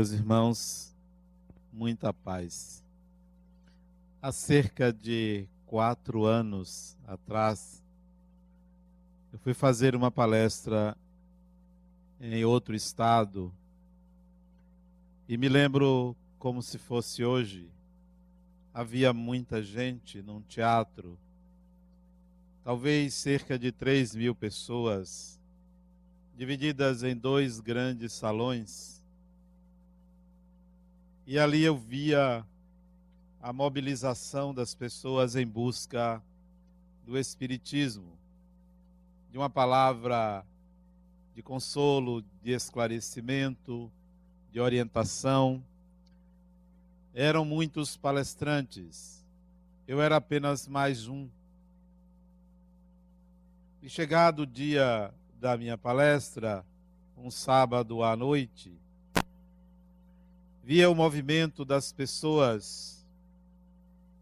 Meus irmãos, muita paz. Há cerca de quatro anos atrás, eu fui fazer uma palestra em outro estado e me lembro como se fosse hoje. Havia muita gente num teatro, talvez cerca de três mil pessoas, divididas em dois grandes salões e ali eu via a mobilização das pessoas em busca do Espiritismo, de uma palavra de consolo, de esclarecimento, de orientação. Eram muitos palestrantes, eu era apenas mais um. E chegado o dia da minha palestra, um sábado à noite, via o movimento das pessoas,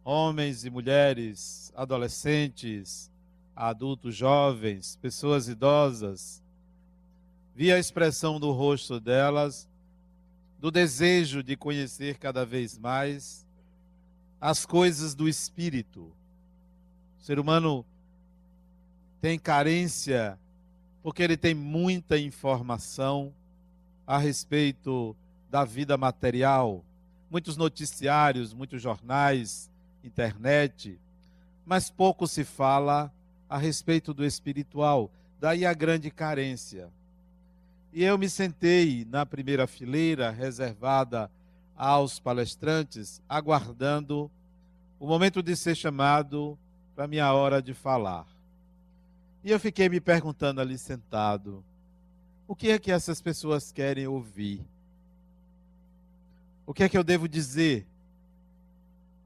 homens e mulheres, adolescentes, adultos jovens, pessoas idosas, via a expressão do rosto delas, do desejo de conhecer cada vez mais as coisas do espírito. O ser humano tem carência porque ele tem muita informação a respeito da vida material, muitos noticiários, muitos jornais, internet, mas pouco se fala a respeito do espiritual. Daí a grande carência. E eu me sentei na primeira fileira, reservada aos palestrantes, aguardando o momento de ser chamado para minha hora de falar. E eu fiquei me perguntando ali sentado: o que é que essas pessoas querem ouvir? O que é que eu devo dizer?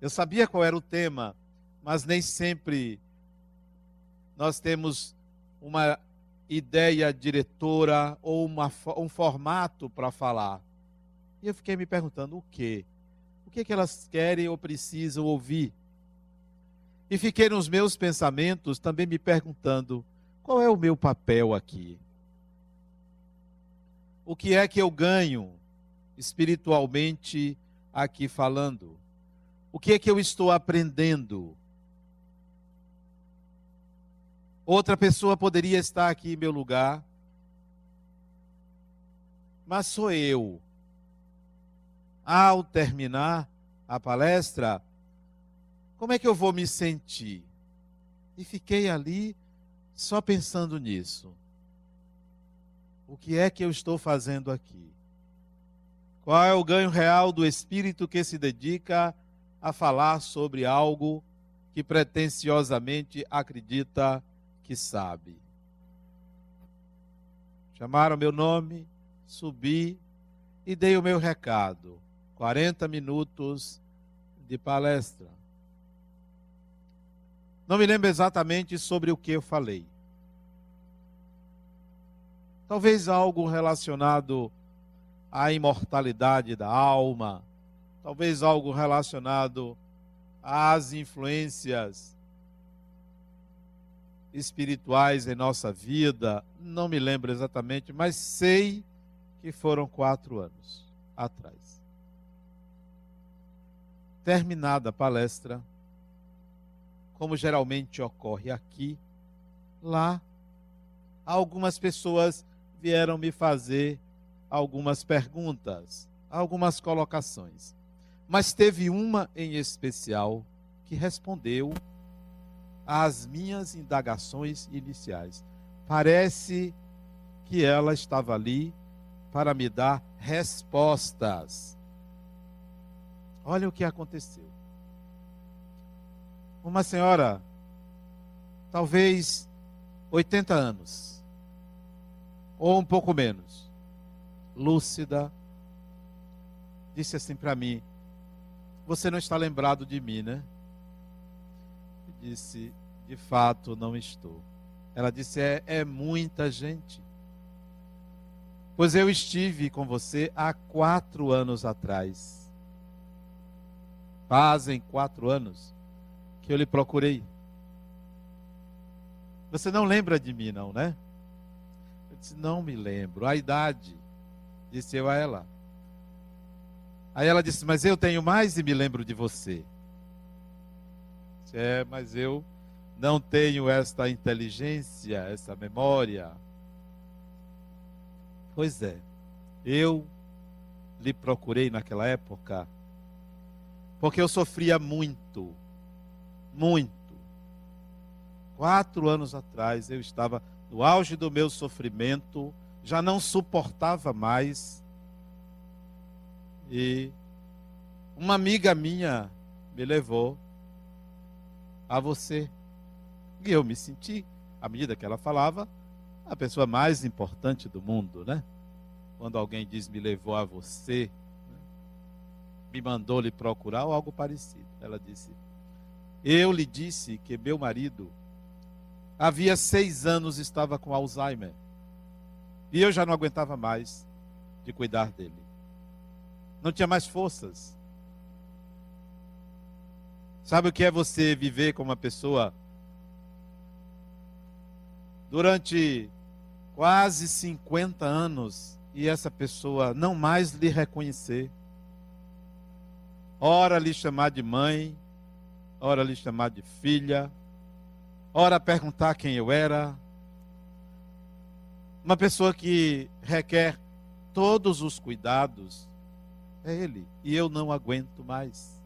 Eu sabia qual era o tema, mas nem sempre nós temos uma ideia diretora ou uma, um formato para falar. E eu fiquei me perguntando o quê? O que, é que elas querem ou precisam ouvir? E fiquei nos meus pensamentos também me perguntando: qual é o meu papel aqui? O que é que eu ganho espiritualmente aqui falando? O que é que eu estou aprendendo? Outra pessoa poderia estar aqui em meu lugar, mas sou eu. Ao terminar a palestra, como é que eu vou me sentir? E fiquei ali só pensando nisso. O que é que eu estou fazendo aqui? Qual é o ganho real do espírito que se dedica a falar sobre algo que pretensiosamente acredita que sabe? Chamaram meu nome, subi e dei o meu recado. 40 minutos de palestra. Não me lembro exatamente sobre o que eu falei. Talvez algo relacionado a imortalidade da alma, talvez algo relacionado às influências espirituais em nossa vida, não me lembro exatamente, mas sei que foram quatro anos atrás. Terminada a palestra, como geralmente ocorre aqui, lá, algumas pessoas vieram me fazer algumas perguntas, algumas colocações. Mas teve uma em especial que respondeu às minhas indagações iniciais. Parece que ela estava ali para me dar respostas. Olha o que aconteceu. Uma senhora, talvez 80 anos, ou um pouco menos, lúcida, disse assim para mim: Você não está lembrado de mim, né? Eu disse: De fato, não estou. Ela disse: É, é muita gente. Pois eu estive com você há quatro anos atrás. Fazem quatro anos que eu lhe procurei. Você não lembra de mim, não, né? Eu disse: Não me lembro. A idade disse eu a ela. Aí ela disse: Mas eu tenho mais e me lembro de você. É, mas eu não tenho esta inteligência, essa memória. Pois é, eu lhe procurei naquela época porque eu sofria muito, muito. Quatro anos atrás eu estava no auge do meu sofrimento, já não suportava mais. E uma amiga minha me levou a você. E eu me senti, à medida que ela falava, a pessoa mais importante do mundo, né? Quando alguém diz me levou a você, me mandou lhe procurar ou algo parecido. Ela disse: Eu lhe disse que meu marido havia seis anos estava com Alzheimer e eu já não aguentava mais de cuidar dele. Não tinha mais forças. Sabe o que é você viver com uma pessoa durante quase 50 anos e essa pessoa não mais lhe reconhecer? ora lhe chamar de mãe, ora lhe chamar de filha, ora perguntar quem eu era. Uma pessoa que requer todos os cuidados é ele, e eu não aguento mais.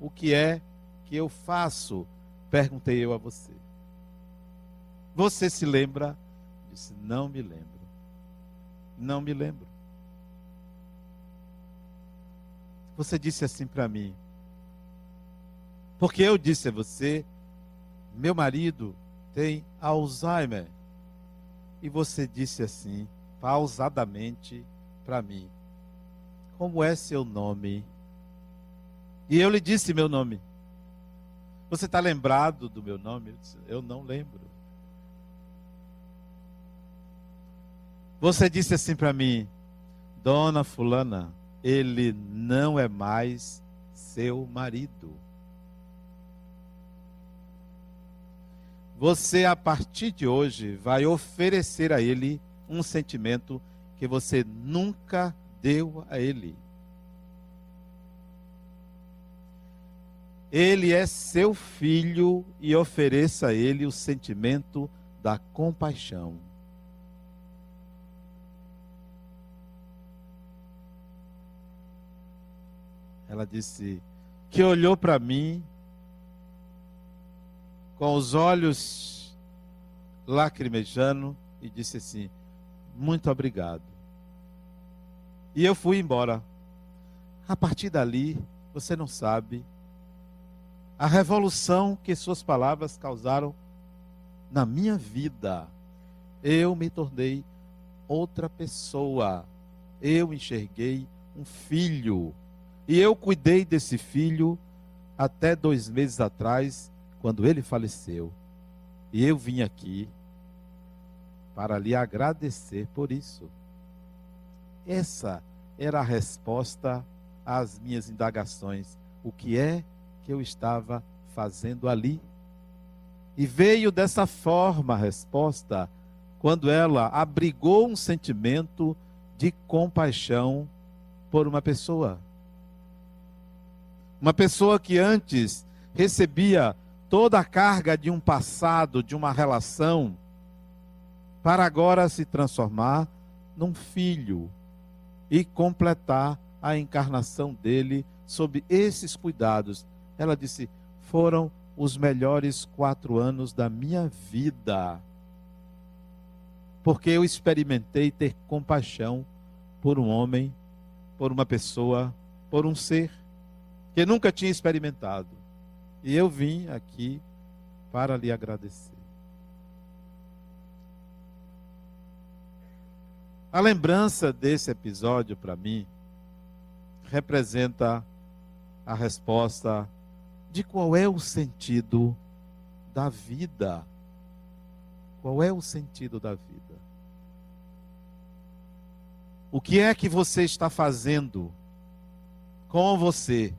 O que é que eu faço? Perguntei eu a você. Você se lembra? Disse: Não me lembro. Não me lembro. Você disse assim para mim. Porque eu disse a você, meu marido tem Alzheimer. E você disse assim, pausadamente para mim: Como é seu nome? E eu lhe disse meu nome. Você está lembrado do meu nome? Eu, disse, eu não lembro. Você disse assim para mim, Dona Fulana, ele não é mais seu marido. Você, a partir de hoje, vai oferecer a ele um sentimento que você nunca deu a ele. Ele é seu filho e ofereça a ele o sentimento da compaixão. Ela disse que olhou para mim com os olhos lacrimejando e disse assim: Muito obrigado. E eu fui embora. A partir dali, você não sabe a revolução que suas palavras causaram na minha vida. Eu me tornei outra pessoa. Eu enxerguei um filho e eu cuidei desse filho até dois meses atrás, quando ele faleceu. E eu vim aqui para lhe agradecer por isso. Essa era a resposta às minhas indagações. O que é que eu estava fazendo ali? E veio dessa forma a resposta, quando ela abrigou um sentimento de compaixão por uma pessoa. Uma pessoa que antes recebia toda a carga de um passado, de uma relação, para agora se transformar num filho e completar a encarnação dele sob esses cuidados. Ela disse: foram os melhores quatro anos da minha vida, porque eu experimentei ter compaixão por um homem, por uma pessoa, por um ser que nunca tinha experimentado. E eu vim aqui para lhe agradecer. A lembrança desse episódio para mim representa a resposta de qual é o sentido da vida. Qual é o sentido da vida? O que é que você está fazendo com você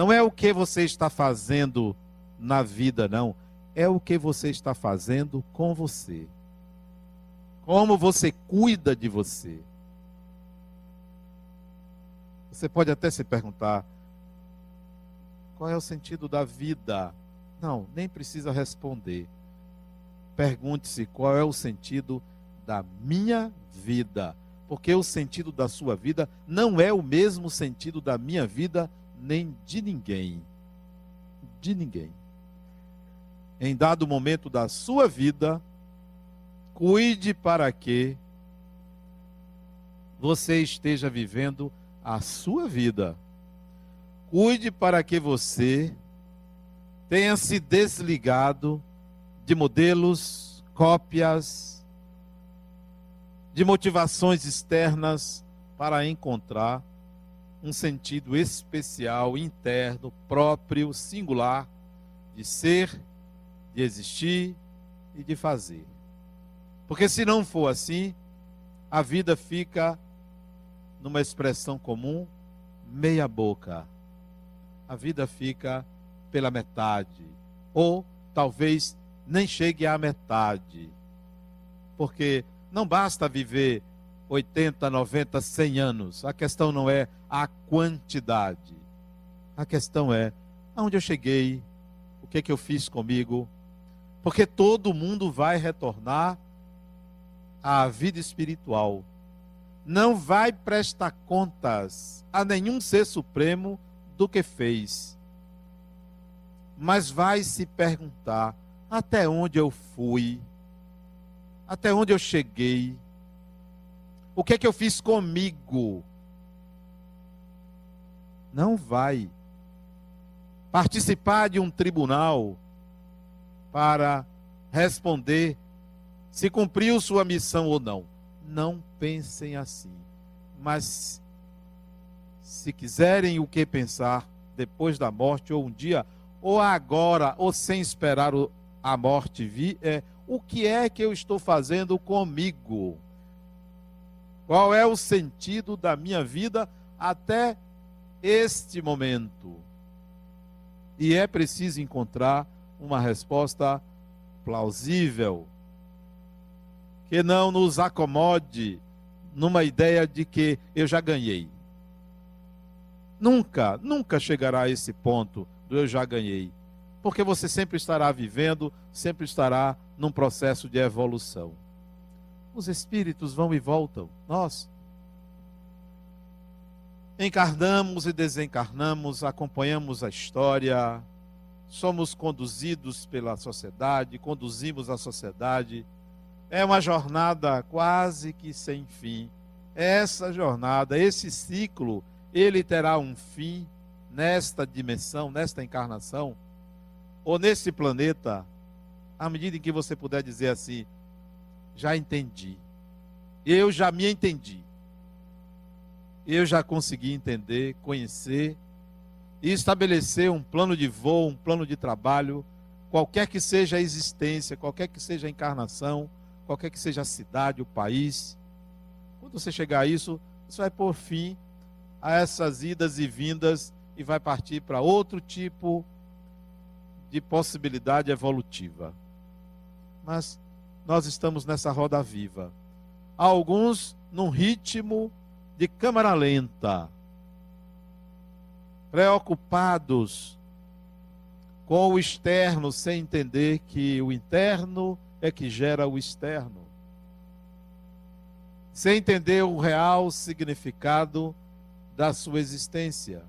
não é o que você está fazendo na vida, não. É o que você está fazendo com você. Como você cuida de você. Você pode até se perguntar: qual é o sentido da vida? Não, nem precisa responder. Pergunte-se qual é o sentido da minha vida. Porque o sentido da sua vida não é o mesmo sentido da minha vida, nem de ninguém. De ninguém. Em dado momento da sua vida, cuide para que você esteja vivendo a sua vida. Cuide para que você tenha se desligado de modelos, cópias, de motivações externas para encontrar um sentido especial, interno, próprio, singular de ser, de existir e de fazer. Porque se não for assim, a vida fica numa expressão comum, meia boca. A vida fica pela metade. Ou talvez nem chegue à metade. Porque não basta viver 80, 90, 100 anos. A questão não é a quantidade. A questão é aonde eu cheguei, o que, é que eu fiz comigo. Porque todo mundo vai retornar à vida espiritual não vai prestar contas a nenhum ser supremo do que fez, mas vai se perguntar até onde eu fui, até onde eu cheguei, o que é que eu fiz comigo. Não vai participar de um tribunal para responder se cumpriu sua missão ou não não pensem assim. Mas se quiserem o que pensar depois da morte, ou um dia, ou agora, ou sem esperar a morte vir, é o que é que eu estou fazendo comigo? Qual é o sentido da minha vida até este momento? E é preciso encontrar uma resposta plausível que não nos acomode numa ideia de que eu já ganhei. Nunca, nunca chegará a esse ponto do eu já ganhei. Porque você sempre estará vivendo, sempre estará num processo de evolução. Os espíritos vão e voltam. Nós encarnamos e desencarnamos, acompanhamos a história, somos conduzidos pela sociedade, conduzimos a sociedade é uma jornada quase que sem fim. Essa jornada, esse ciclo, ele terá um fim nesta dimensão, nesta encarnação, ou nesse planeta, à medida em que você puder dizer assim: já entendi, eu já me entendi, eu já consegui entender, conhecer e estabelecer um plano de voo, um plano de trabalho, qualquer que seja a existência, qualquer que seja a encarnação qualquer que seja a cidade, o país. Quando você chegar a isso, você vai pôr fim a essas idas e vindas e vai partir para outro tipo de possibilidade evolutiva. Mas nós estamos nessa roda viva. Alguns num ritmo de câmara lenta, preocupados com o externo, sem entender que o interno é que gera o externo. Sem entender o real significado da sua existência.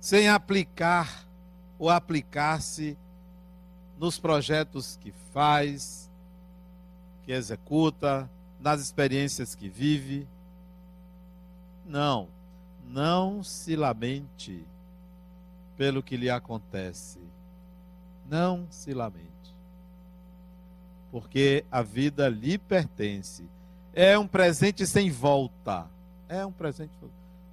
Sem aplicar ou aplicar-se nos projetos que faz, que executa, nas experiências que vive. Não, não se lamente pelo que lhe acontece não se lamente. Porque a vida lhe pertence. É um presente sem volta. É um presente.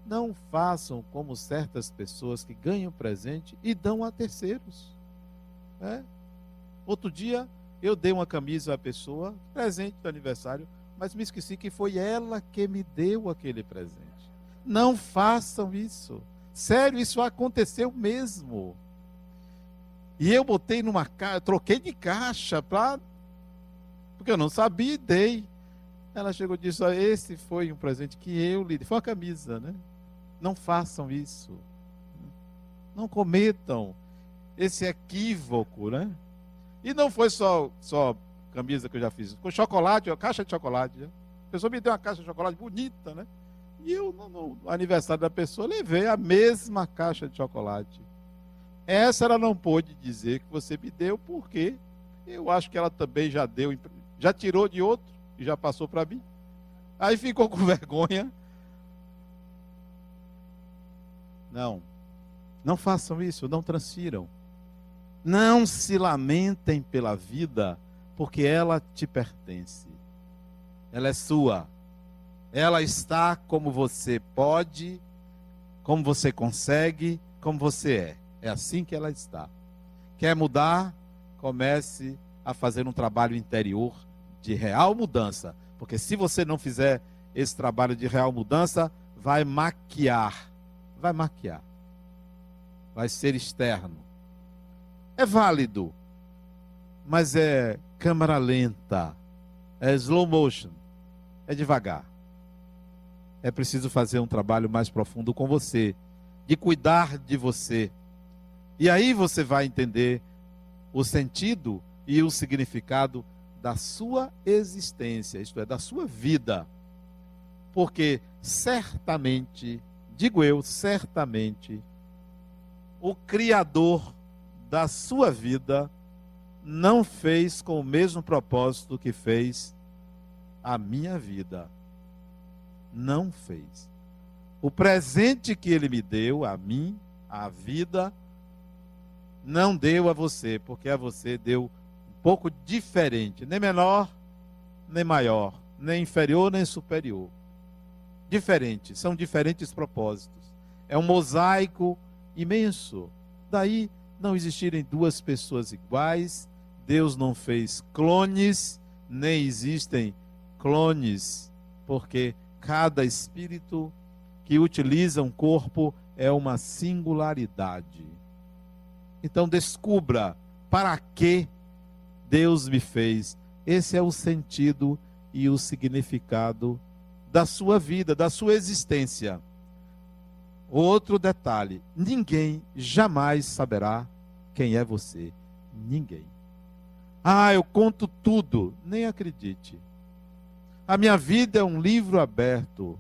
Não façam como certas pessoas que ganham presente e dão a terceiros. É. Outro dia eu dei uma camisa à pessoa, presente de aniversário, mas me esqueci que foi ela que me deu aquele presente. Não façam isso. Sério, isso aconteceu mesmo. E eu botei numa caixa, troquei de caixa para. Porque eu não sabia e dei. Ela chegou e disse: oh, Esse foi um presente que eu lhe dei. Foi uma camisa, né? Não façam isso. Não cometam esse equívoco, né? E não foi só, só camisa que eu já fiz, com chocolate, uma caixa de chocolate. Né? A pessoa me deu uma caixa de chocolate bonita, né? E eu, no, no aniversário da pessoa, levei a mesma caixa de chocolate. Essa ela não pôde dizer que você me deu, porque eu acho que ela também já deu, já tirou de outro e já passou para mim. Aí ficou com vergonha. Não, não façam isso, não transfiram. Não se lamentem pela vida, porque ela te pertence. Ela é sua. Ela está como você pode, como você consegue, como você é. É assim que ela está. Quer mudar? Comece a fazer um trabalho interior de real mudança. Porque se você não fizer esse trabalho de real mudança, vai maquiar. Vai maquiar. Vai ser externo. É válido, mas é câmera lenta, é slow motion, é devagar. É preciso fazer um trabalho mais profundo com você, de cuidar de você. E aí você vai entender o sentido e o significado da sua existência, isto é, da sua vida. Porque certamente, digo eu, certamente, o Criador da sua vida não fez com o mesmo propósito que fez a minha vida. Não fez. O presente que ele me deu, a mim, a vida, não deu a você, porque a você deu um pouco diferente, nem menor, nem maior, nem inferior, nem superior. Diferente, são diferentes propósitos. É um mosaico imenso. Daí não existirem duas pessoas iguais, Deus não fez clones, nem existem clones, porque cada espírito que utiliza um corpo é uma singularidade. Então descubra para que Deus me fez. Esse é o sentido e o significado da sua vida, da sua existência. Outro detalhe: ninguém jamais saberá quem é você. Ninguém. Ah, eu conto tudo. Nem acredite. A minha vida é um livro aberto,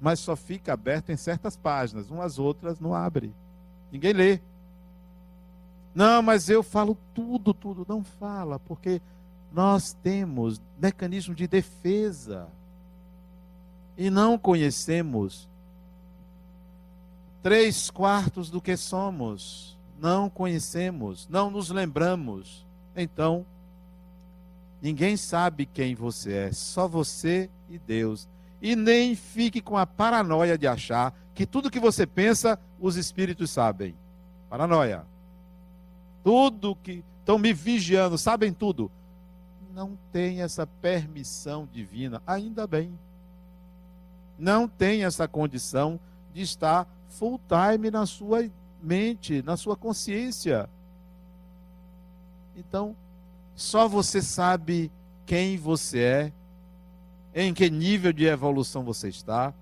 mas só fica aberto em certas páginas, umas outras não abre. Ninguém lê. Não, mas eu falo tudo, tudo. Não fala, porque nós temos mecanismo de defesa e não conhecemos três quartos do que somos. Não conhecemos, não nos lembramos. Então, ninguém sabe quem você é, só você e Deus. E nem fique com a paranoia de achar que tudo que você pensa, os espíritos sabem. Paranoia. Tudo que estão me vigiando, sabem tudo. Não tem essa permissão divina, ainda bem. Não tem essa condição de estar full time na sua mente, na sua consciência. Então, só você sabe quem você é, em que nível de evolução você está.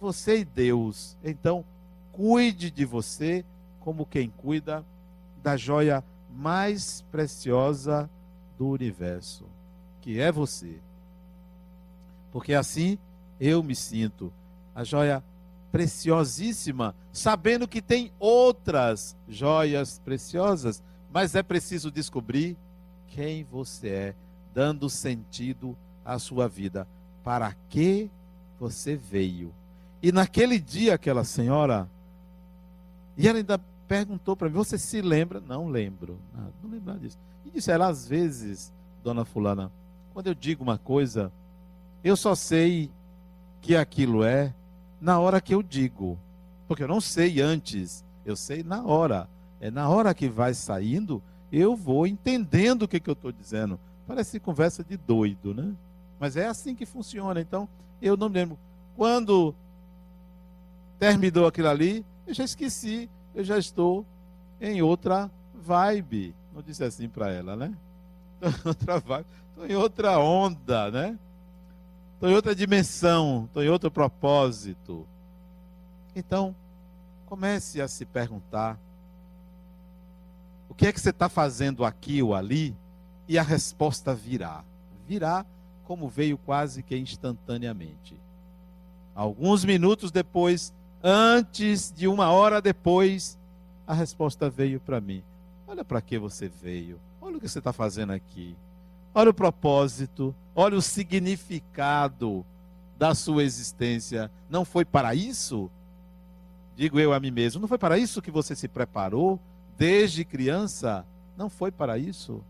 Você e Deus. Então, cuide de você como quem cuida da joia mais preciosa do universo, que é você. Porque assim eu me sinto a joia preciosíssima, sabendo que tem outras joias preciosas, mas é preciso descobrir quem você é, dando sentido à sua vida. Para que você veio? E naquele dia, aquela senhora, e ela ainda perguntou para mim: Você se lembra? Não lembro. Não, não lembro disso. E disse ela: Às vezes, dona Fulana, quando eu digo uma coisa, eu só sei que aquilo é na hora que eu digo. Porque eu não sei antes, eu sei na hora. É na hora que vai saindo, eu vou entendendo o que, que eu estou dizendo. Parece conversa de doido, né? Mas é assim que funciona. Então, eu não me lembro. Quando terminou aquilo ali, eu já esqueci, eu já estou em outra vibe. Não disse assim para ela, né? Estou em outra vibe, estou em outra onda, né? Estou em outra dimensão, estou em outro propósito. Então, comece a se perguntar: o que é que você está fazendo aqui ou ali? E a resposta virá. Virá como veio quase que instantaneamente. Alguns minutos depois, antes de uma hora depois, a resposta veio para mim. Olha para que você veio. Olha o que você está fazendo aqui. Olha o propósito. Olha o significado da sua existência. Não foi para isso? Digo eu a mim mesmo. Não foi para isso que você se preparou desde criança? Não foi para isso?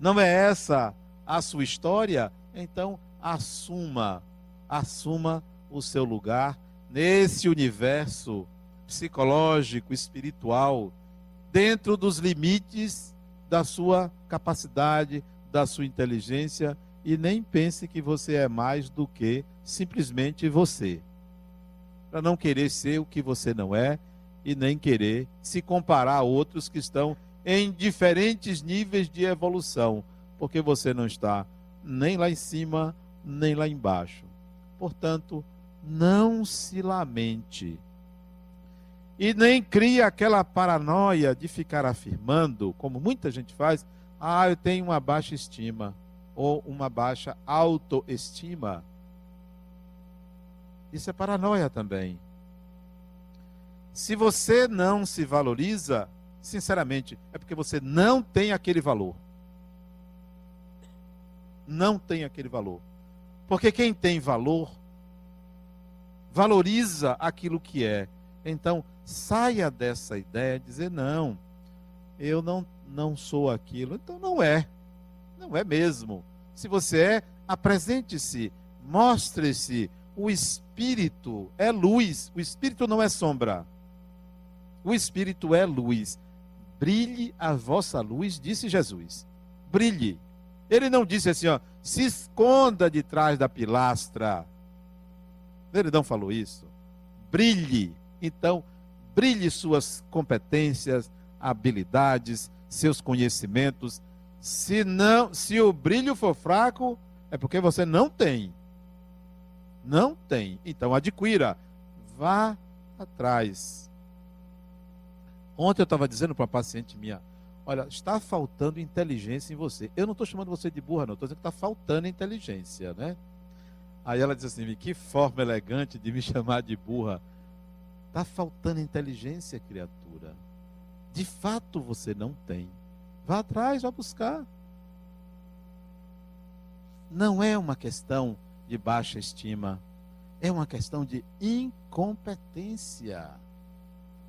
Não é essa a sua história? Então, assuma, assuma o seu lugar nesse universo psicológico, espiritual, dentro dos limites da sua capacidade, da sua inteligência e nem pense que você é mais do que simplesmente você. Para não querer ser o que você não é e nem querer se comparar a outros que estão em diferentes níveis de evolução, porque você não está nem lá em cima, nem lá embaixo. Portanto, não se lamente. E nem cria aquela paranoia de ficar afirmando, como muita gente faz, ah, eu tenho uma baixa estima ou uma baixa autoestima. Isso é paranoia também. Se você não se valoriza, sinceramente, é porque você não tem aquele valor. Não tem aquele valor. Porque quem tem valor valoriza aquilo que é. Então, saia dessa ideia de dizer não, eu não não sou aquilo. Então não é. Não é mesmo. Se você é, apresente-se, mostre-se. O espírito é luz, o espírito não é sombra. O espírito é luz. Brilhe a vossa luz, disse Jesus. Brilhe. Ele não disse assim, ó, se esconda de trás da pilastra. Ele não falou isso. Brilhe. Então, brilhe suas competências, habilidades, seus conhecimentos. Se não, se o brilho for fraco, é porque você não tem. Não tem. Então adquira. Vá atrás. Ontem eu estava dizendo para uma paciente minha: Olha, está faltando inteligência em você. Eu não estou chamando você de burra, não. Estou dizendo que está faltando inteligência, né? Aí ela disse assim: Que forma elegante de me chamar de burra. Está faltando inteligência, criatura. De fato você não tem. Vá atrás, vá buscar. Não é uma questão de baixa estima. É uma questão de incompetência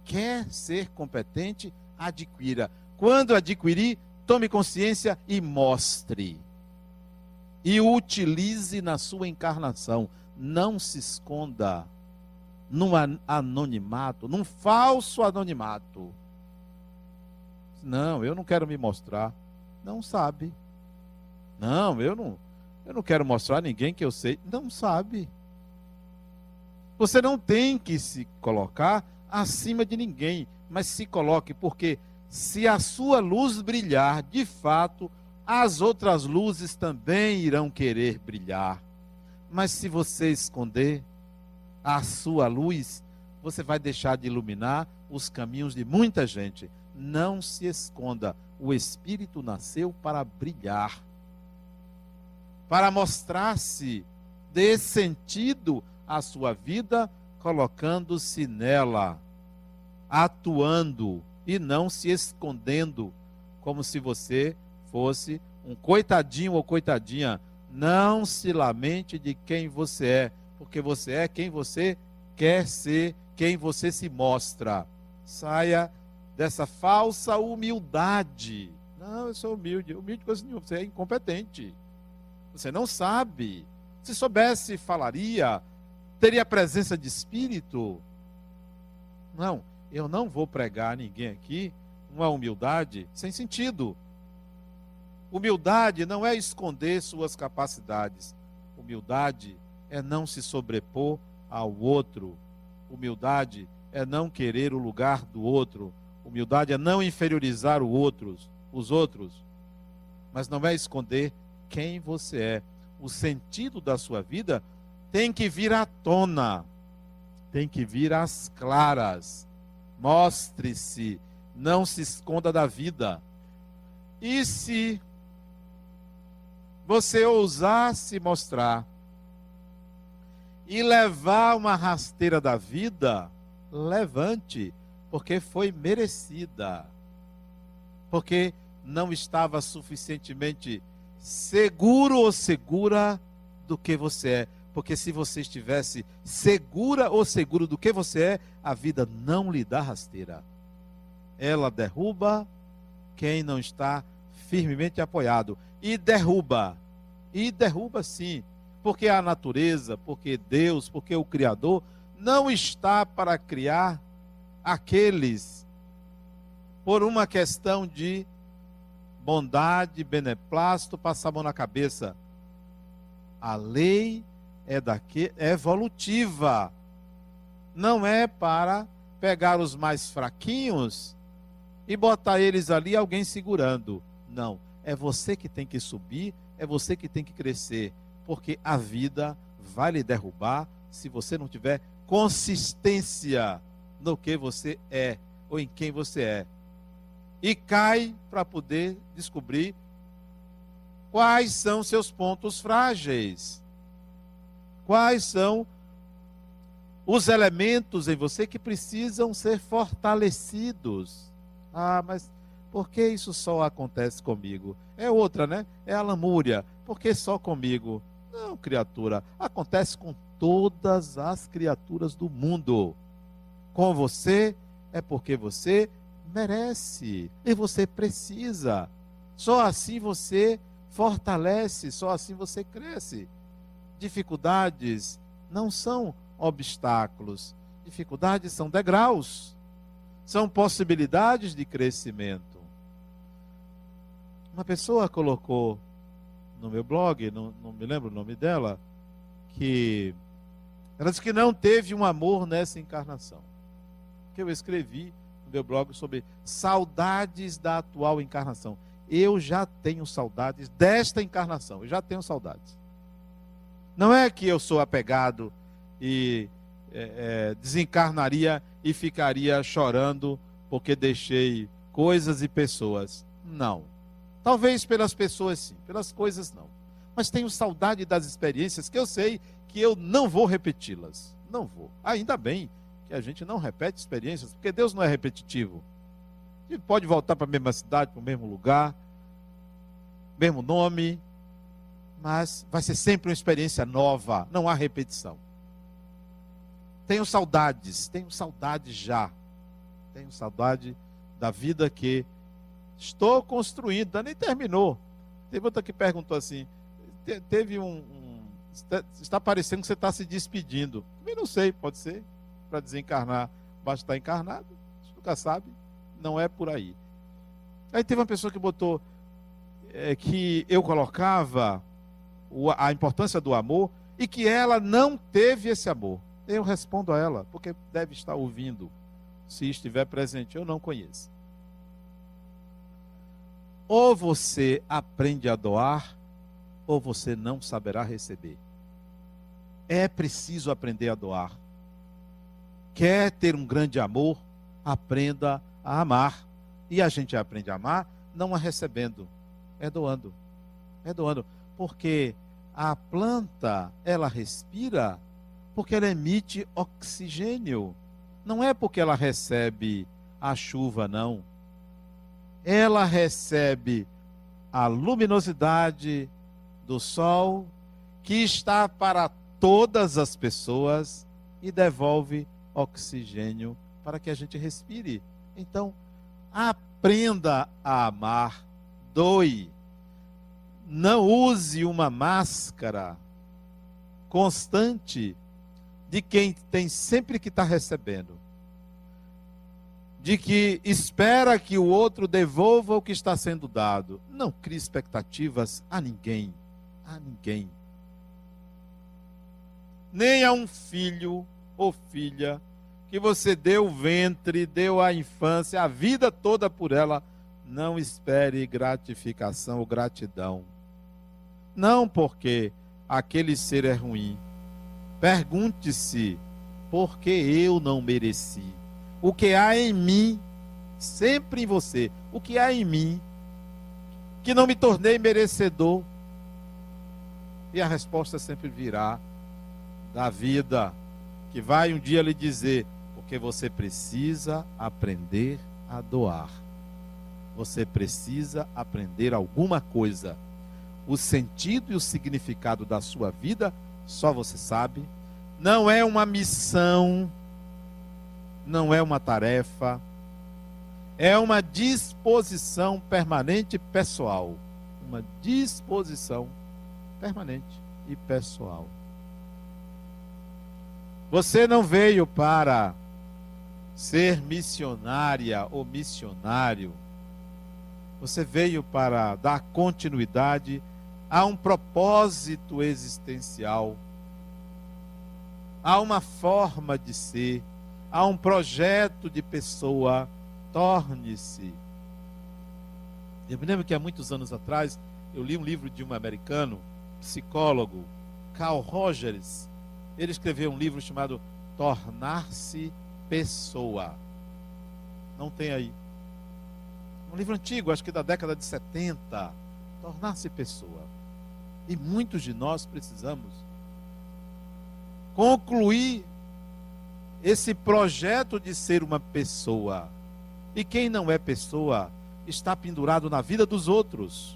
quer ser competente, adquira. Quando adquirir, tome consciência e mostre. E utilize na sua encarnação. Não se esconda num anonimato, num falso anonimato. Não, eu não quero me mostrar. Não sabe. Não, eu não, eu não quero mostrar a ninguém que eu sei. Não sabe. Você não tem que se colocar acima de ninguém, mas se coloque, porque se a sua luz brilhar, de fato, as outras luzes também irão querer brilhar. Mas se você esconder a sua luz, você vai deixar de iluminar os caminhos de muita gente. Não se esconda. O Espírito nasceu para brilhar, para mostrar-se, dê sentido à sua vida, colocando-se nela atuando e não se escondendo, como se você fosse um coitadinho ou coitadinha. Não se lamente de quem você é, porque você é quem você quer ser, quem você se mostra. Saia dessa falsa humildade. Não, eu sou humilde. Humilde coisa nenhuma. Você é incompetente. Você não sabe. Se soubesse, falaria. Teria presença de espírito. Não eu não vou pregar a ninguém aqui uma humildade sem sentido. Humildade não é esconder suas capacidades. Humildade é não se sobrepor ao outro. Humildade é não querer o lugar do outro. Humildade é não inferiorizar o outros, os outros. Mas não é esconder quem você é. o sentido da sua vida, tem que vir à tona, tem que vir às claras. Mostre-se, não se esconda da vida. E se você ousar se mostrar e levar uma rasteira da vida, levante, porque foi merecida. Porque não estava suficientemente seguro ou segura do que você é. Porque se você estivesse segura ou seguro do que você é, a vida não lhe dá rasteira. Ela derruba quem não está firmemente apoiado. E derruba. E derruba sim. Porque a natureza, porque Deus, porque o Criador não está para criar aqueles por uma questão de bondade, beneplácito, passar a mão na cabeça. A lei é, daqui, é evolutiva. Não é para pegar os mais fraquinhos e botar eles ali alguém segurando. Não. É você que tem que subir, é você que tem que crescer. Porque a vida vai lhe derrubar se você não tiver consistência no que você é ou em quem você é. E cai para poder descobrir quais são seus pontos frágeis. Quais são os elementos em você que precisam ser fortalecidos. Ah, mas por que isso só acontece comigo? É outra, né? É a lamúria. Por que só comigo? Não, criatura. Acontece com todas as criaturas do mundo. Com você é porque você merece e você precisa. Só assim você fortalece, só assim você cresce. Dificuldades não são obstáculos, dificuldades são degraus, são possibilidades de crescimento. Uma pessoa colocou no meu blog, não, não me lembro o nome dela, que ela disse que não teve um amor nessa encarnação. Que eu escrevi no meu blog sobre saudades da atual encarnação. Eu já tenho saudades desta encarnação, eu já tenho saudades. Não é que eu sou apegado e é, é, desencarnaria e ficaria chorando porque deixei coisas e pessoas. Não. Talvez pelas pessoas sim, pelas coisas não. Mas tenho saudade das experiências que eu sei que eu não vou repeti-las. Não vou. Ainda bem que a gente não repete experiências, porque Deus não é repetitivo. A gente pode voltar para a mesma cidade, para o mesmo lugar, mesmo nome, mas vai ser sempre uma experiência nova, não há repetição. Tenho saudades, tenho saudade já. Tenho saudade da vida que estou construindo, nem terminou. Teve outra que perguntou assim: teve um, está parecendo que você está se despedindo. Também não sei, pode ser. Para desencarnar, basta estar encarnado. Nunca sabe. Não é por aí. Aí teve uma pessoa que botou é, que eu colocava o, a importância do amor e que ela não teve esse amor. Eu respondo a ela, porque deve estar ouvindo. Se estiver presente, eu não conheço. Ou você aprende a doar, ou você não saberá receber. É preciso aprender a doar. Quer ter um grande amor? Aprenda a amar. E a gente aprende a amar não a recebendo, é doando. É doando. Porque a planta, ela respira porque ela emite oxigênio. Não é porque ela recebe a chuva, não. Ela recebe a luminosidade do sol que está para todas as pessoas e devolve oxigênio para que a gente respire. Então, aprenda a amar, doe. Não use uma máscara constante de quem tem sempre que estar tá recebendo. De que espera que o outro devolva o que está sendo dado. Não crie expectativas a ninguém. A ninguém nem a um filho ou filha que você deu o ventre, deu a infância, a vida toda por ela, não espere gratificação ou gratidão. Não porque aquele ser é ruim. Pergunte-se por que eu não mereci. O que há em mim, sempre em você, o que há em mim que não me tornei merecedor? E a resposta sempre virá da vida, que vai um dia lhe dizer: porque você precisa aprender a doar. Você precisa aprender alguma coisa. O sentido e o significado da sua vida só você sabe. Não é uma missão, não é uma tarefa, é uma disposição permanente pessoal. Uma disposição permanente e pessoal. Você não veio para ser missionária ou missionário. Você veio para dar continuidade a um propósito existencial, a uma forma de ser, a um projeto de pessoa. Torne-se. Eu me lembro que há muitos anos atrás eu li um livro de um americano, psicólogo, Carl Rogers. Ele escreveu um livro chamado Tornar-se pessoa. Não tem aí. Um livro antigo, acho que da década de 70. Tornar-se pessoa. E muitos de nós precisamos concluir esse projeto de ser uma pessoa. E quem não é pessoa está pendurado na vida dos outros.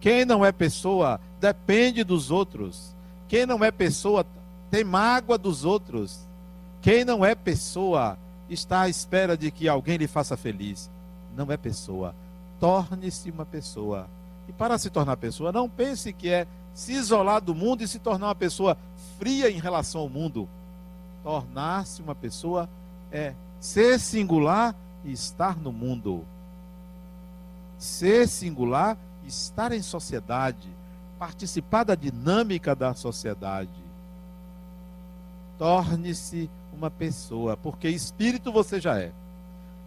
Quem não é pessoa depende dos outros. Quem não é pessoa tem mágoa dos outros. Quem não é pessoa está à espera de que alguém lhe faça feliz. Não é pessoa. Torne-se uma pessoa. E para se tornar pessoa, não pense que é se isolar do mundo e se tornar uma pessoa fria em relação ao mundo. Tornar-se uma pessoa é ser singular e estar no mundo. Ser singular, estar em sociedade, participar da dinâmica da sociedade. Torne-se uma pessoa, porque espírito você já é.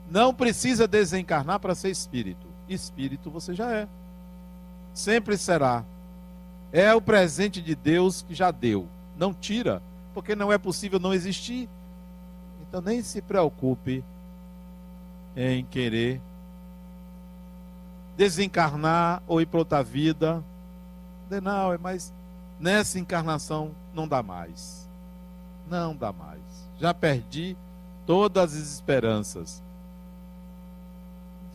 Não precisa desencarnar para ser espírito. Espírito você já é. Sempre será. É o presente de Deus que já deu. Não tira, porque não é possível não existir. Então nem se preocupe em querer desencarnar ou ir para outra vida. Não, é mas nessa encarnação não dá mais. Não dá mais já perdi todas as esperanças.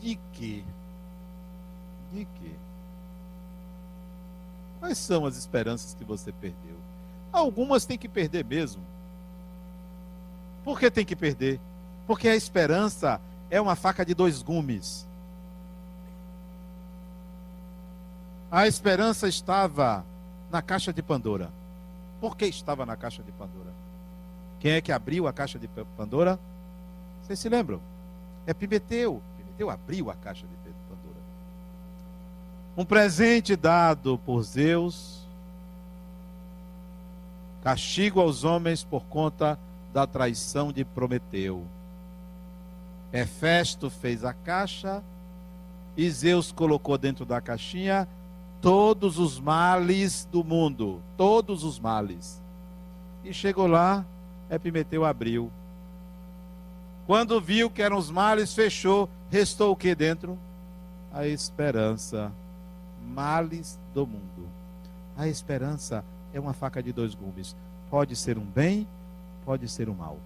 De quê? De quê? Quais são as esperanças que você perdeu? Algumas tem que perder mesmo. Por que tem que perder? Porque a esperança é uma faca de dois gumes. A esperança estava na caixa de Pandora. Por que estava na caixa de Pandora? Quem é que abriu a caixa de Pandora? Vocês se lembram? É Pimeteu. Pimeteu abriu a caixa de Pandora. Um presente dado por Zeus, castigo aos homens por conta da traição de Prometeu. Hefesto fez a caixa e Zeus colocou dentro da caixinha todos os males do mundo, todos os males. E chegou lá, Epimeteu abriu. Quando viu que eram os males, fechou. Restou o que dentro? A esperança. Males do mundo. A esperança é uma faca de dois gumes. Pode ser um bem, pode ser um mal.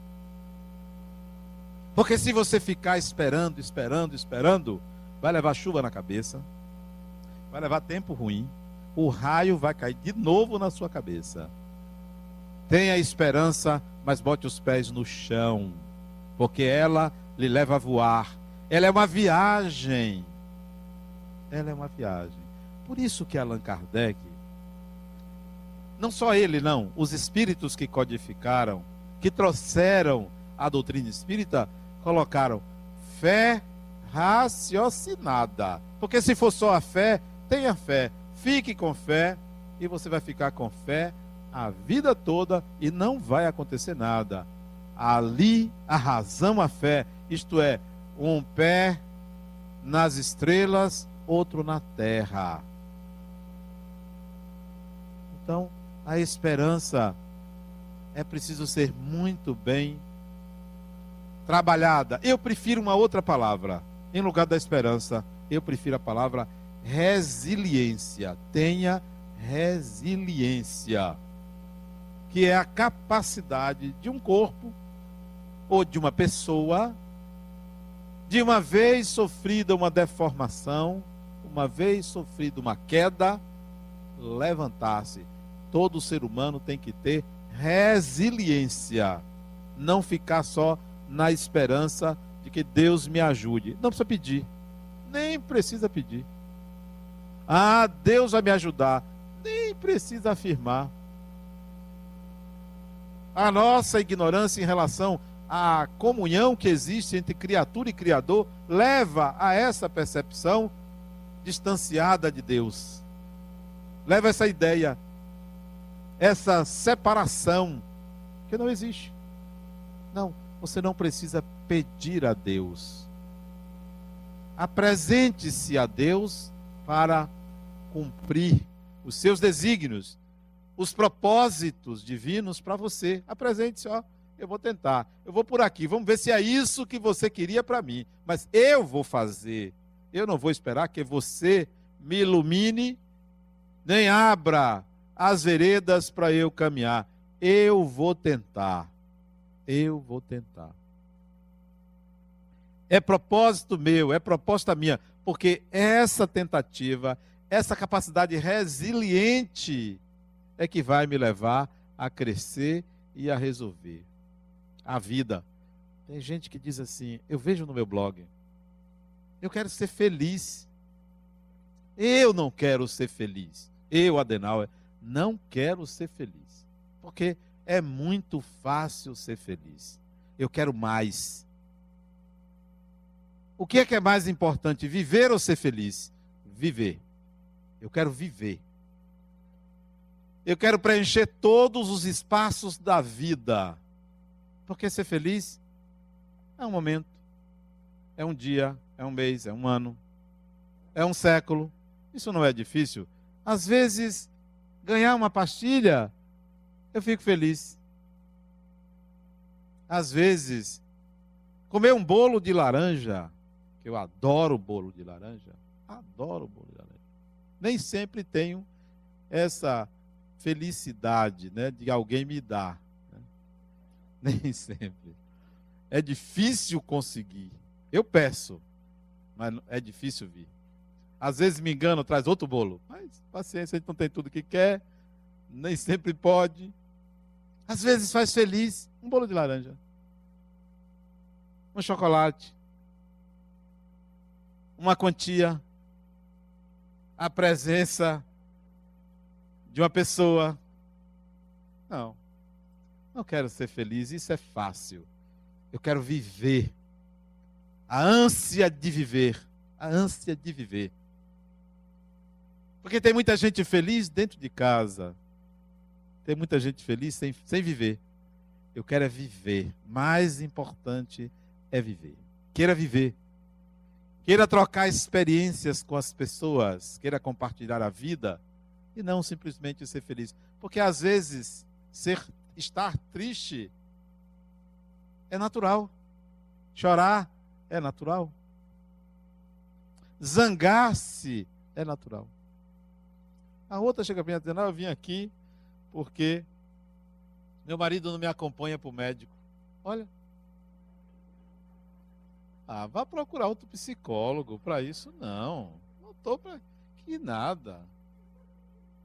Porque se você ficar esperando, esperando, esperando, vai levar chuva na cabeça, vai levar tempo ruim, o raio vai cair de novo na sua cabeça. Tenha esperança, mas bote os pés no chão, porque ela lhe leva a voar. Ela é uma viagem. Ela é uma viagem. Por isso que Allan Kardec, não só ele, não, os espíritos que codificaram, que trouxeram a doutrina espírita, colocaram fé raciocinada. Porque se for só a fé, tenha fé, fique com fé e você vai ficar com fé a vida toda e não vai acontecer nada. Ali a razão, a fé, isto é, um pé nas estrelas, outro na terra. Então, A esperança é preciso ser muito bem trabalhada. Eu prefiro uma outra palavra. Em lugar da esperança, eu prefiro a palavra resiliência. Tenha resiliência, que é a capacidade de um corpo ou de uma pessoa, de uma vez sofrida uma deformação, uma vez sofrida uma queda, levantar-se. Todo ser humano tem que ter resiliência, não ficar só na esperança de que Deus me ajude. Não precisa pedir, nem precisa pedir. Ah, Deus vai me ajudar. Nem precisa afirmar. A nossa ignorância em relação à comunhão que existe entre criatura e criador leva a essa percepção distanciada de Deus. Leva essa ideia, essa separação que não existe. Não, você não precisa pedir a Deus. Apresente-se a Deus para cumprir os seus desígnios, os propósitos divinos para você. Apresente-se, ó. Eu vou tentar. Eu vou por aqui. Vamos ver se é isso que você queria para mim. Mas eu vou fazer. Eu não vou esperar que você me ilumine, nem abra as veredas para eu caminhar. Eu vou tentar. Eu vou tentar. É propósito meu, é proposta minha, porque essa tentativa, essa capacidade resiliente é que vai me levar a crescer e a resolver. A vida. Tem gente que diz assim: eu vejo no meu blog, eu quero ser feliz. Eu não quero ser feliz. Eu, Adenauer, não quero ser feliz. Porque é muito fácil ser feliz. Eu quero mais. O que é que é mais importante, viver ou ser feliz? Viver. Eu quero viver. Eu quero preencher todos os espaços da vida. Porque ser feliz é um momento, é um dia, é um mês, é um ano, é um século. Isso não é difícil. Às vezes, ganhar uma pastilha, eu fico feliz. Às vezes, comer um bolo de laranja, que eu adoro bolo de laranja, adoro bolo de laranja nem sempre tenho essa felicidade né, de alguém me dar. Né? Nem sempre. É difícil conseguir. Eu peço, mas é difícil vir. Às vezes me engano, traz outro bolo. Mas paciência, a gente não tem tudo que quer, nem sempre pode. Às vezes faz feliz um bolo de laranja, um chocolate, uma quantia a presença de uma pessoa. Não. Não quero ser feliz, isso é fácil. Eu quero viver. A ânsia de viver. A ânsia de viver. Porque tem muita gente feliz dentro de casa. Tem muita gente feliz sem, sem viver. Eu quero é viver. Mais importante é viver. Queira viver. Queira trocar experiências com as pessoas, queira compartilhar a vida e não simplesmente ser feliz. Porque às vezes ser estar triste é natural. Chorar é natural. Zangar-se é natural. A outra chega bem a dizer: Não, eu vim aqui porque meu marido não me acompanha para o médico. Olha, ah, vá procurar outro psicólogo para isso, não. Não estou para que nada.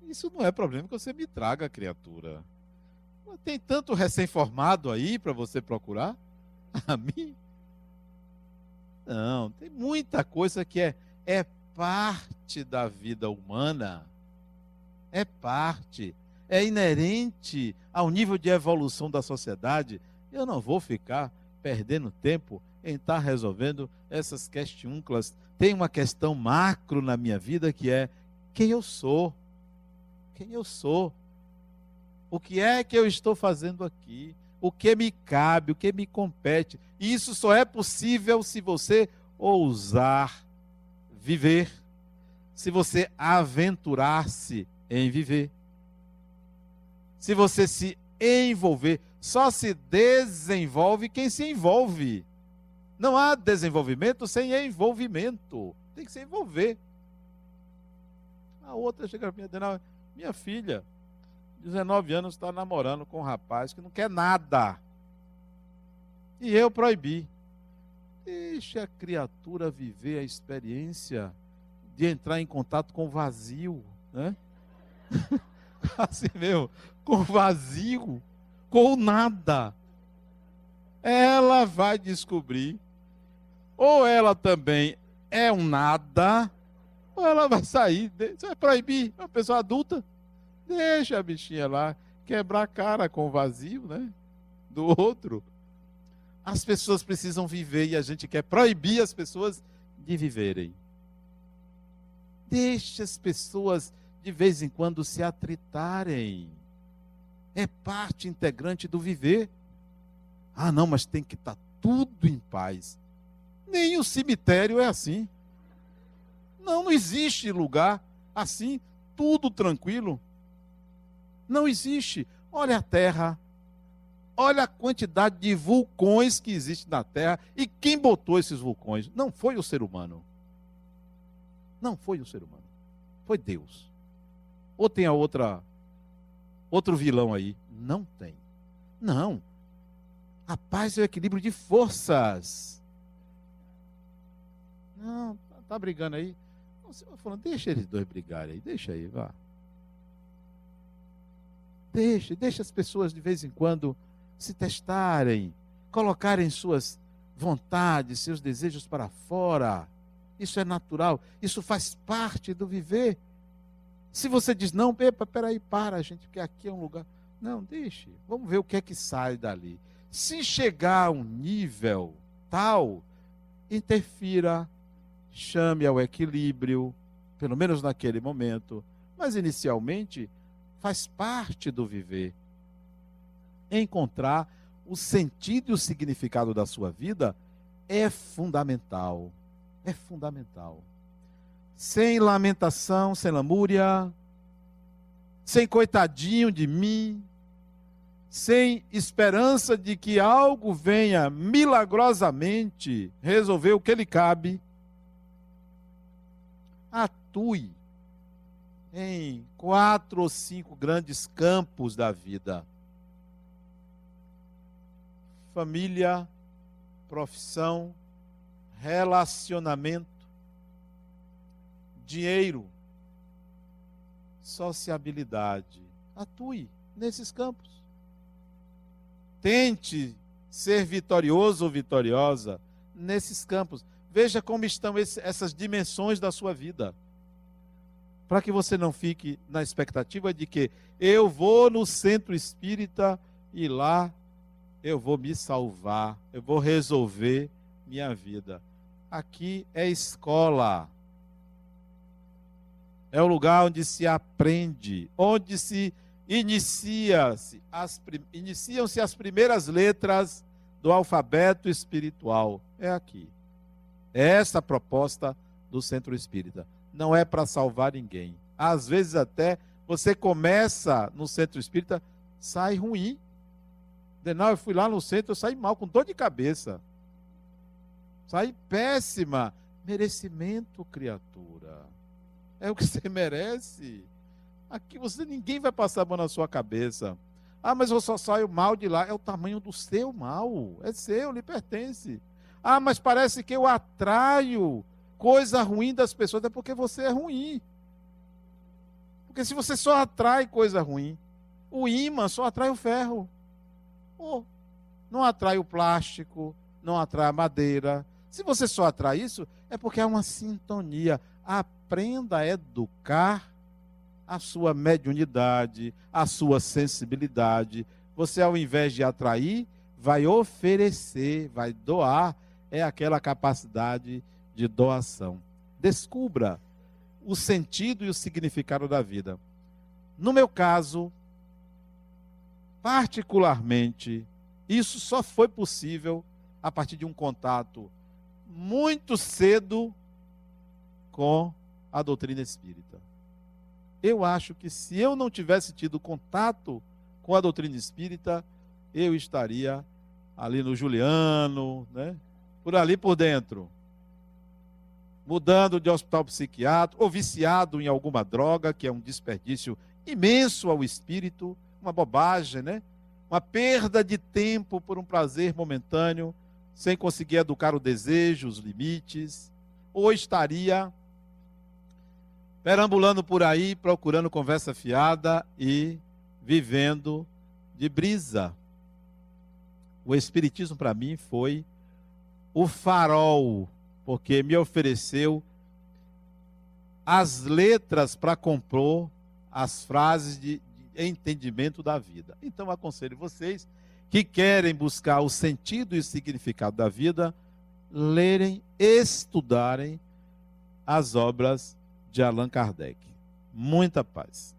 Isso não é problema que você me traga, criatura. Tem tanto recém-formado aí para você procurar? A mim? Não, tem muita coisa que é, é parte da vida humana. É parte. É inerente ao nível de evolução da sociedade. Eu não vou ficar perdendo tempo em estar resolvendo essas questões. Tem uma questão macro na minha vida que é quem eu sou. Quem eu sou. O que é que eu estou fazendo aqui? O que me cabe, o que me compete. E isso só é possível se você ousar viver, se você aventurar-se em viver. se você se envolver. Só se desenvolve quem se envolve. Não há desenvolvimento sem envolvimento. Tem que se envolver. A outra chega para mim minha filha, 19 anos, está namorando com um rapaz que não quer nada. E eu proibi. Deixa a criatura viver a experiência de entrar em contato com o vazio, né? assim mesmo, com vazio, com nada. Ela vai descobrir, ou ela também é um nada, ela vai sair. Você vai proibir uma pessoa adulta? Deixa a bichinha lá quebrar a cara com o vazio, né? Do outro. As pessoas precisam viver e a gente quer proibir as pessoas de viverem. Deixe as pessoas de vez em quando se atritarem. É parte integrante do viver. Ah, não, mas tem que estar tá tudo em paz. Nem o cemitério é assim. Não, não existe lugar assim, tudo tranquilo. Não existe. Olha a terra. Olha a quantidade de vulcões que existe na terra e quem botou esses vulcões? Não foi o ser humano. Não foi o ser humano. Foi Deus. Ou tem a outra outro vilão aí? Não tem. Não. A paz é o equilíbrio de forças. Não, tá, tá brigando aí. Vai falando, deixa eles dois brigarem aí, deixa aí, vá. Deixa, deixa as pessoas de vez em quando se testarem, colocarem suas vontades, seus desejos para fora. Isso é natural, isso faz parte do viver. Se você diz, não, epa, peraí, para, gente, porque aqui é um lugar. Não, deixe. Vamos ver o que é que sai dali. Se chegar a um nível tal, interfira, chame ao equilíbrio, pelo menos naquele momento. Mas inicialmente, faz parte do viver. Encontrar o sentido e o significado da sua vida é fundamental. É fundamental sem lamentação, sem lamúria, sem coitadinho de mim, sem esperança de que algo venha milagrosamente resolver o que lhe cabe. Atue em quatro ou cinco grandes campos da vida: família, profissão, relacionamento dinheiro, sociabilidade. Atue nesses campos. Tente ser vitorioso ou vitoriosa nesses campos. Veja como estão esse, essas dimensões da sua vida. Para que você não fique na expectativa de que eu vou no centro espírita e lá eu vou me salvar, eu vou resolver minha vida. Aqui é escola é o lugar onde se aprende, onde se inicia-se as, iniciam-se as primeiras letras do alfabeto espiritual. É aqui. Essa proposta do centro espírita. Não é para salvar ninguém. Às vezes até você começa no centro espírita, sai ruim. Não, eu fui lá no centro, eu saí mal, com dor de cabeça. Saí péssima. Merecimento, criatura é o que você merece. Aqui você ninguém vai passar a mão na sua cabeça. Ah, mas eu só saio mal de lá. É o tamanho do seu mal. É seu, lhe pertence. Ah, mas parece que eu atraio coisa ruim das pessoas. É porque você é ruim. Porque se você só atrai coisa ruim, o imã só atrai o ferro. Oh, não atrai o plástico, não atrai a madeira. Se você só atrai isso, é porque há uma sintonia. Aprenda a educar a sua mediunidade, a sua sensibilidade. Você, ao invés de atrair, vai oferecer, vai doar, é aquela capacidade de doação. Descubra o sentido e o significado da vida. No meu caso, particularmente, isso só foi possível a partir de um contato muito cedo com a doutrina espírita. Eu acho que se eu não tivesse tido contato com a doutrina espírita, eu estaria ali no Juliano, né? Por ali por dentro. Mudando de hospital psiquiátrico, ou viciado em alguma droga, que é um desperdício imenso ao espírito, uma bobagem, né? Uma perda de tempo por um prazer momentâneo, sem conseguir educar o desejo, os limites, ou estaria perambulando por aí, procurando conversa fiada e vivendo de brisa. O Espiritismo, para mim, foi o farol, porque me ofereceu as letras para compor as frases de, entendimento da vida. Então, aconselho vocês que querem buscar o sentido e o significado da vida, lerem, estudarem as obras de Allan Kardec. Muita paz.